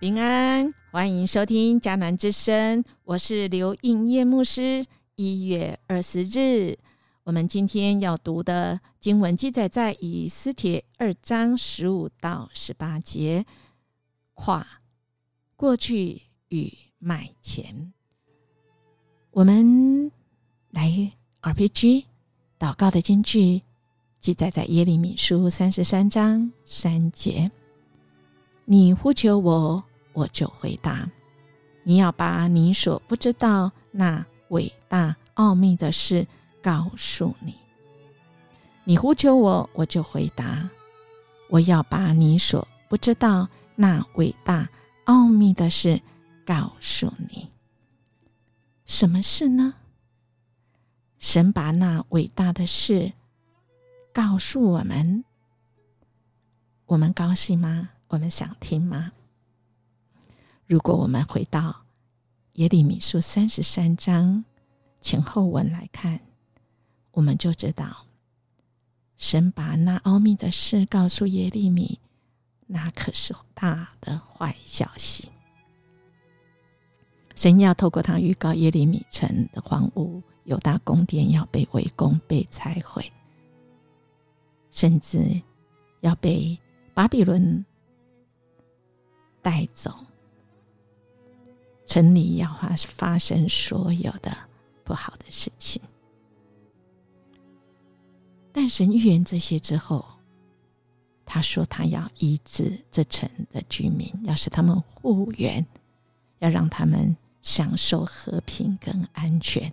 平安，欢迎收听迦南之声，我是刘应叶牧师。一月二十日，我们今天要读的经文记载在以斯帖二章十五到十八节。跨过去与买前，我们来 RPG 祷告的经句记载在耶利米书三十三章三节。你呼求我，我就回答。你要把你所不知道那伟大奥秘的事告诉你。你呼求我，我就回答。我要把你所不知道那伟大奥秘的事告诉你。什么事呢？神把那伟大的事告诉我们，我们高兴吗？我们想听吗？如果我们回到耶利米书三十三章前后文来看，我们就知道，神把那奥秘的事告诉耶利米，那可是大的坏消息。神要透过他预告耶利米城的荒芜，犹大宫殿要被围攻、被拆毁，甚至要被巴比伦。带走，城里要发发生所有的不好的事情。但神预言这些之后，他说他要医治这城的居民，要使他们复原，要让他们享受和平跟安全，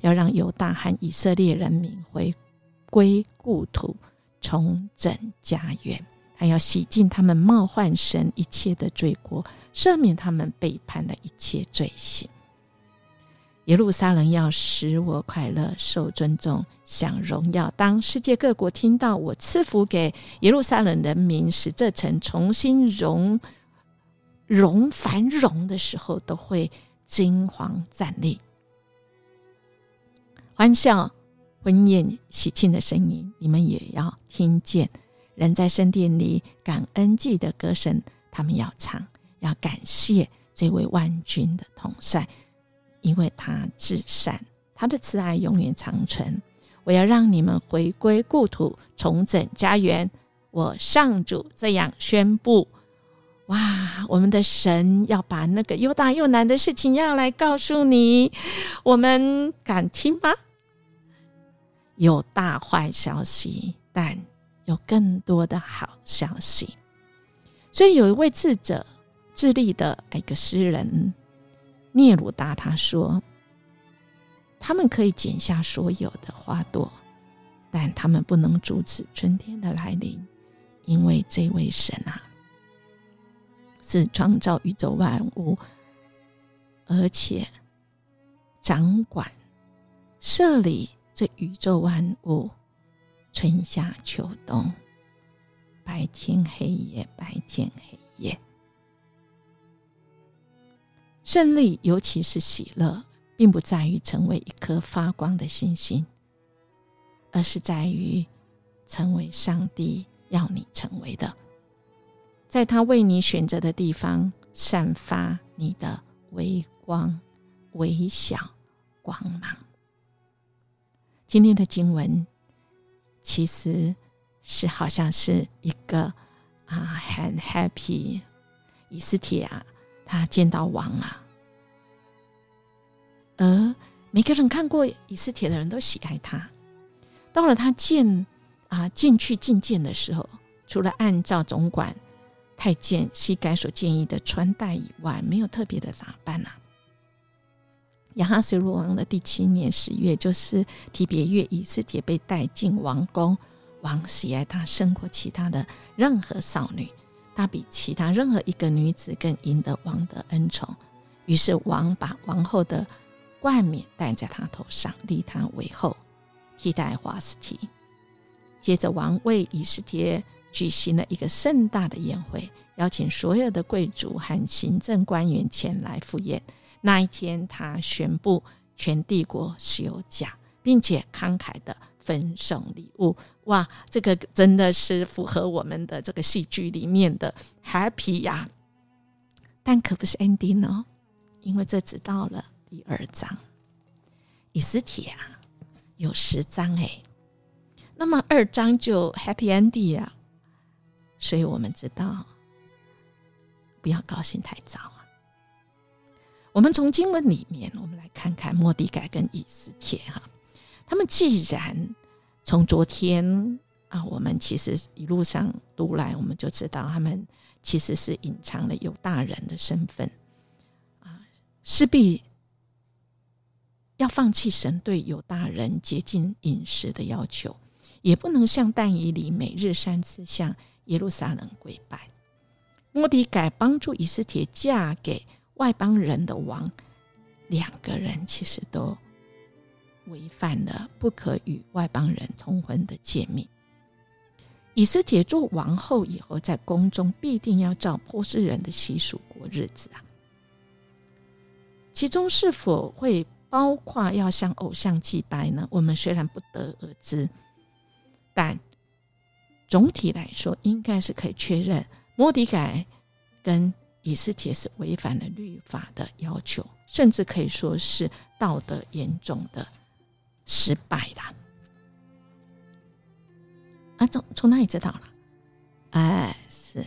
要让犹大和以色列人民回归故土，重整家园。还要洗净他们冒犯神一切的罪过，赦免他们背叛的一切罪行。耶路撒冷要使我快乐、受尊重、享荣耀。当世界各国听到我赐福给耶路撒冷人民，使这城重新荣荣繁荣的时候，都会惊惶站立，欢笑、婚宴、喜庆的声音，你们也要听见。人在圣殿里感恩祭的歌声，他们要唱，要感谢这位万军的统帅，因为他至善，他的慈爱永远长存。我要让你们回归故土，重整家园。我上主这样宣布：哇，我们的神要把那个又大又难的事情要来告诉你，我们敢听吗？有大坏消息，但。有更多的好消息，所以有一位智者、智利的一个诗人聂鲁达他说：“他们可以剪下所有的花朵，但他们不能阻止春天的来临，因为这位神啊，是创造宇宙万物，而且掌管、设立这宇宙万物。”春夏秋冬，白天黑夜，白天黑夜。胜利，尤其是喜乐，并不在于成为一颗发光的星星，而是在于成为上帝要你成为的，在他为你选择的地方，散发你的微光、微小光芒。今天的经文。其实是好像是一个啊，很 happy，以斯帖啊，他见到王啊，而每个人看过以斯帖的人都喜爱他。到了他见啊进去觐见的时候，除了按照总管太监膝盖所建议的穿戴以外，没有特别的打扮啊。亚哈随罗王的第七年十月，就是提别月，以斯帖被带进王宫。王喜爱她胜过其他的任何少女，她比其他任何一个女子更赢得王的恩宠。于是王把王后的冠冕戴在她头上，立她为后，替代华斯提。接着，王为以斯帖举行了一个盛大的宴会，邀请所有的贵族和行政官员前来赴宴。那一天，他宣布全帝国休假，并且慷慨的分送礼物。哇，这个真的是符合我们的这个戏剧里面的 happy 呀！但可不是 ending 哦，因为这只到了第二章。以斯帖啊，有十章哎，那么二章就 happy ending 啊，所以我们知道不要高兴太早。我们从经文里面，我们来看看莫迪改跟以斯帖哈，他们既然从昨天啊，我们其实一路上读来，我们就知道他们其实是隐藏了有大人的身份啊，势必要放弃神对有大人洁净饮食的要求，也不能像但以里每日三次向耶路撒冷跪拜。莫迪改帮助以斯帖嫁给。外邦人的王，两个人其实都违反了不可与外邦人通婚的诫命。以斯帖做王后以后，在宫中必定要照波斯人的习俗过日子啊。其中是否会包括要向偶像祭拜呢？我们虽然不得而知，但总体来说，应该是可以确认，摩迪改跟。以斯帖是违反了律法的要求，甚至可以说是道德严重的失败啦。啊，从从哪里知道了？哎，是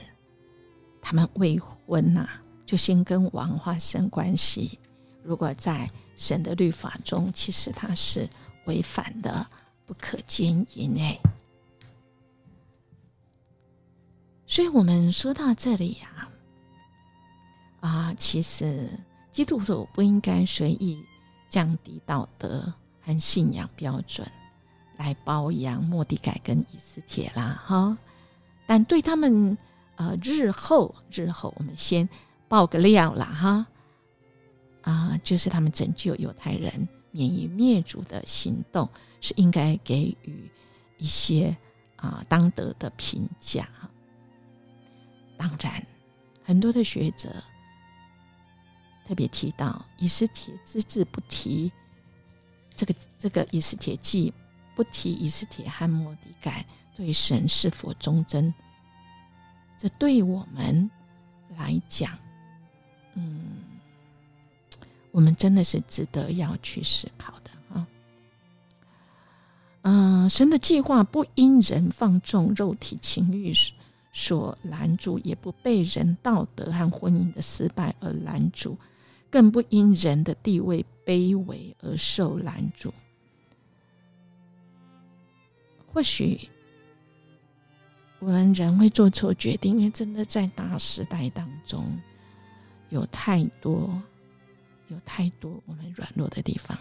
他们未婚呐，就先跟王发生关系。如果在神的律法中，其实他是违反的，不可奸淫哎。所以我们说到这里呀。啊，其实基督徒不应该随意降低道德和信仰标准来包养莫迪改跟以斯帖啦，哈。但对他们，呃，日后日后，我们先爆个料啦，哈。啊，就是他们拯救犹太人免于灭族的行动，是应该给予一些啊当得的评价。当然，很多的学者。特别提到以斯帖只字不提这个这个以斯帖记，不提以斯帖和摩迪改对神是否忠贞，这对我们来讲，嗯，我们真的是值得要去思考的啊。嗯，神的计划不因人放纵肉体情欲所拦住，也不被人道德和婚姻的失败而拦住。更不因人的地位卑微而受拦阻。或许我们人会做错决定，因为真的在大时代当中，有太多、有太多我们软弱的地方。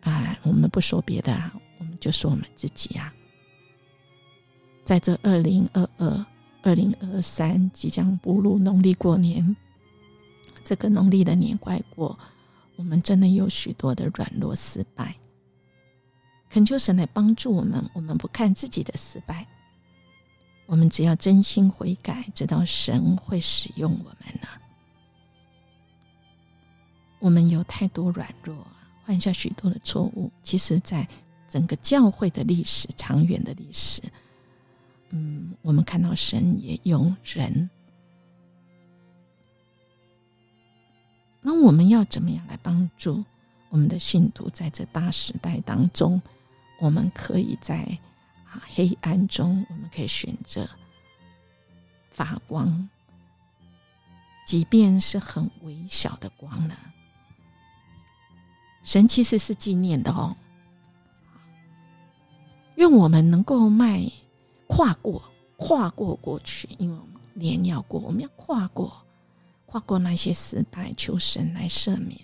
啊，我们不说别的，我们就说我们自己啊。在这二零二二、二零二三即将步入农历过年。这个农历的年怪过，我们真的有许多的软弱失败。恳求神来帮助我们，我们不看自己的失败，我们只要真心悔改，知道神会使用我们呢。我们有太多软弱，犯下许多的错误。其实，在整个教会的历史、长远的历史，嗯，我们看到神也用人。那我们要怎么样来帮助我们的信徒在这大时代当中？我们可以在啊黑暗中，我们可以选择发光，即便是很微小的光呢？神其实是纪念的哦。愿我们能够迈跨过，跨过过去，因为我们年要过，我们要跨过。跨过那些失败，求神来赦免，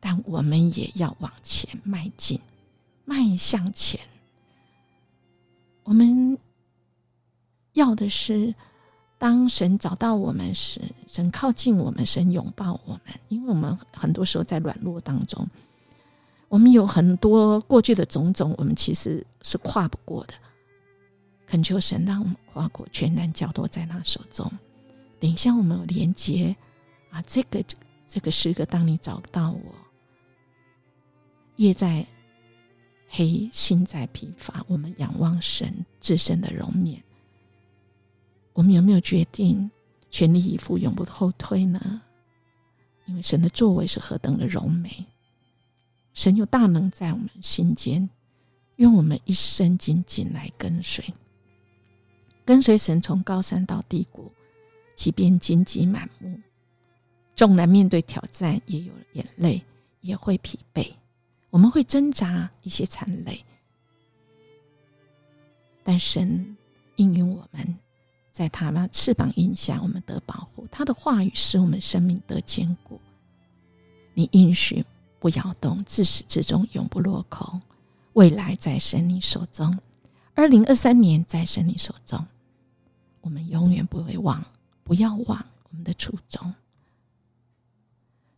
但我们也要往前迈进，迈向前。我们要的是，当神找到我们时，神靠近我们，神拥抱我们。因为我们很多时候在软弱当中，我们有很多过去的种种，我们其实是跨不过的。恳求神让我们跨过，全然交托在他手中。等一下，我们有连接。啊，这个这个诗歌，当你找到我，夜在黑，心在疲乏，我们仰望神自身的容面。我们有没有决定全力以赴，永不后退呢？因为神的作为是何等的柔美，神有大能在我们心间，愿我们一生紧紧来跟随，跟随神从高山到低谷，即便荆棘满目，纵然面对挑战，也有眼泪，也会疲惫，我们会挣扎一些残累，但神应允我们。在他那翅膀荫下，我们得保护；他的话语使我们生命得坚固。你应许不摇动，自始至终永不落空。未来在神你手中，二零二三年在神你手中。我们永远不会忘，不要忘我们的初衷。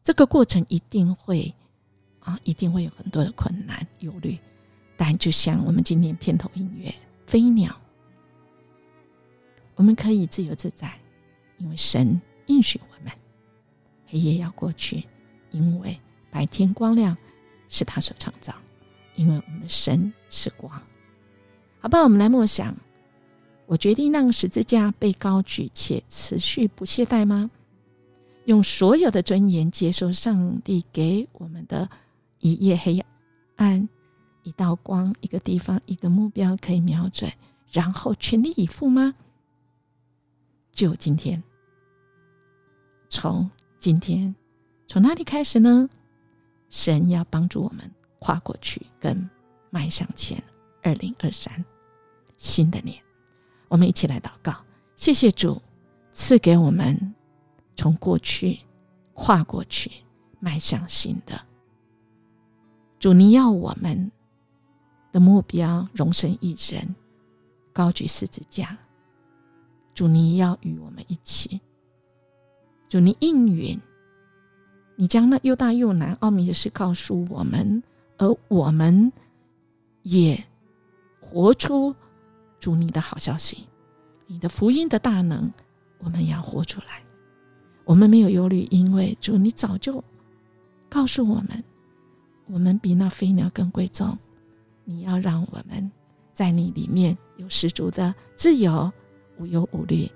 这个过程一定会啊，一定会有很多的困难、忧虑，但就像我们今天片头音乐《飞鸟》。我们可以自由自在，因为神应许我们，黑夜要过去，因为白天光亮是他所创造，因为我们的神是光。好吧，我们来默想：我决定让十字架被高举且持续不懈怠吗？用所有的尊严接受上帝给我们的一夜黑暗，一道光，一个地方，一个目标可以瞄准，然后全力以赴吗？就今天，从今天，从哪里开始呢？神要帮助我们跨过去，跟迈向前。二零二三，新的年，我们一起来祷告。谢谢主赐给我们从过去跨过去，迈向新的。主，你要我们的目标，容身一人，高举十字架。主，你要与我们一起。主，你应允，你将那又大又难奥秘的事告诉我们，而我们也活出主你的好消息，你的福音的大能，我们要活出来。我们没有忧虑，因为主你早就告诉我们，我们比那飞鸟更贵重。你要让我们在你里面有十足的自由。无忧无虑，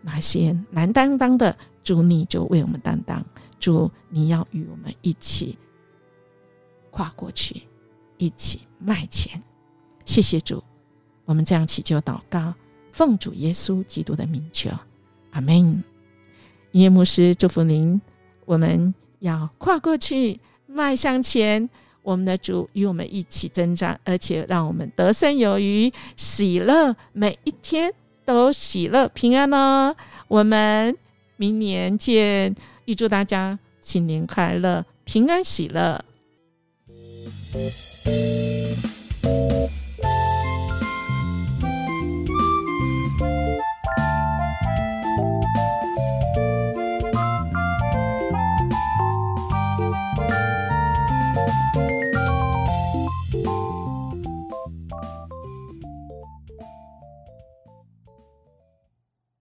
那些难担当的主，你就为我们担当。主，你要与我们一起跨过去，一起迈前。谢谢主，我们这样祈求祷告，奉主耶稣基督的名求，阿门。耶牧师祝福您，我们要跨过去，迈向前。我们的主与我们一起增长，而且让我们得胜有余，喜乐每一天。都喜乐平安哦！我们明年见，预祝大家新年快乐，平安喜乐。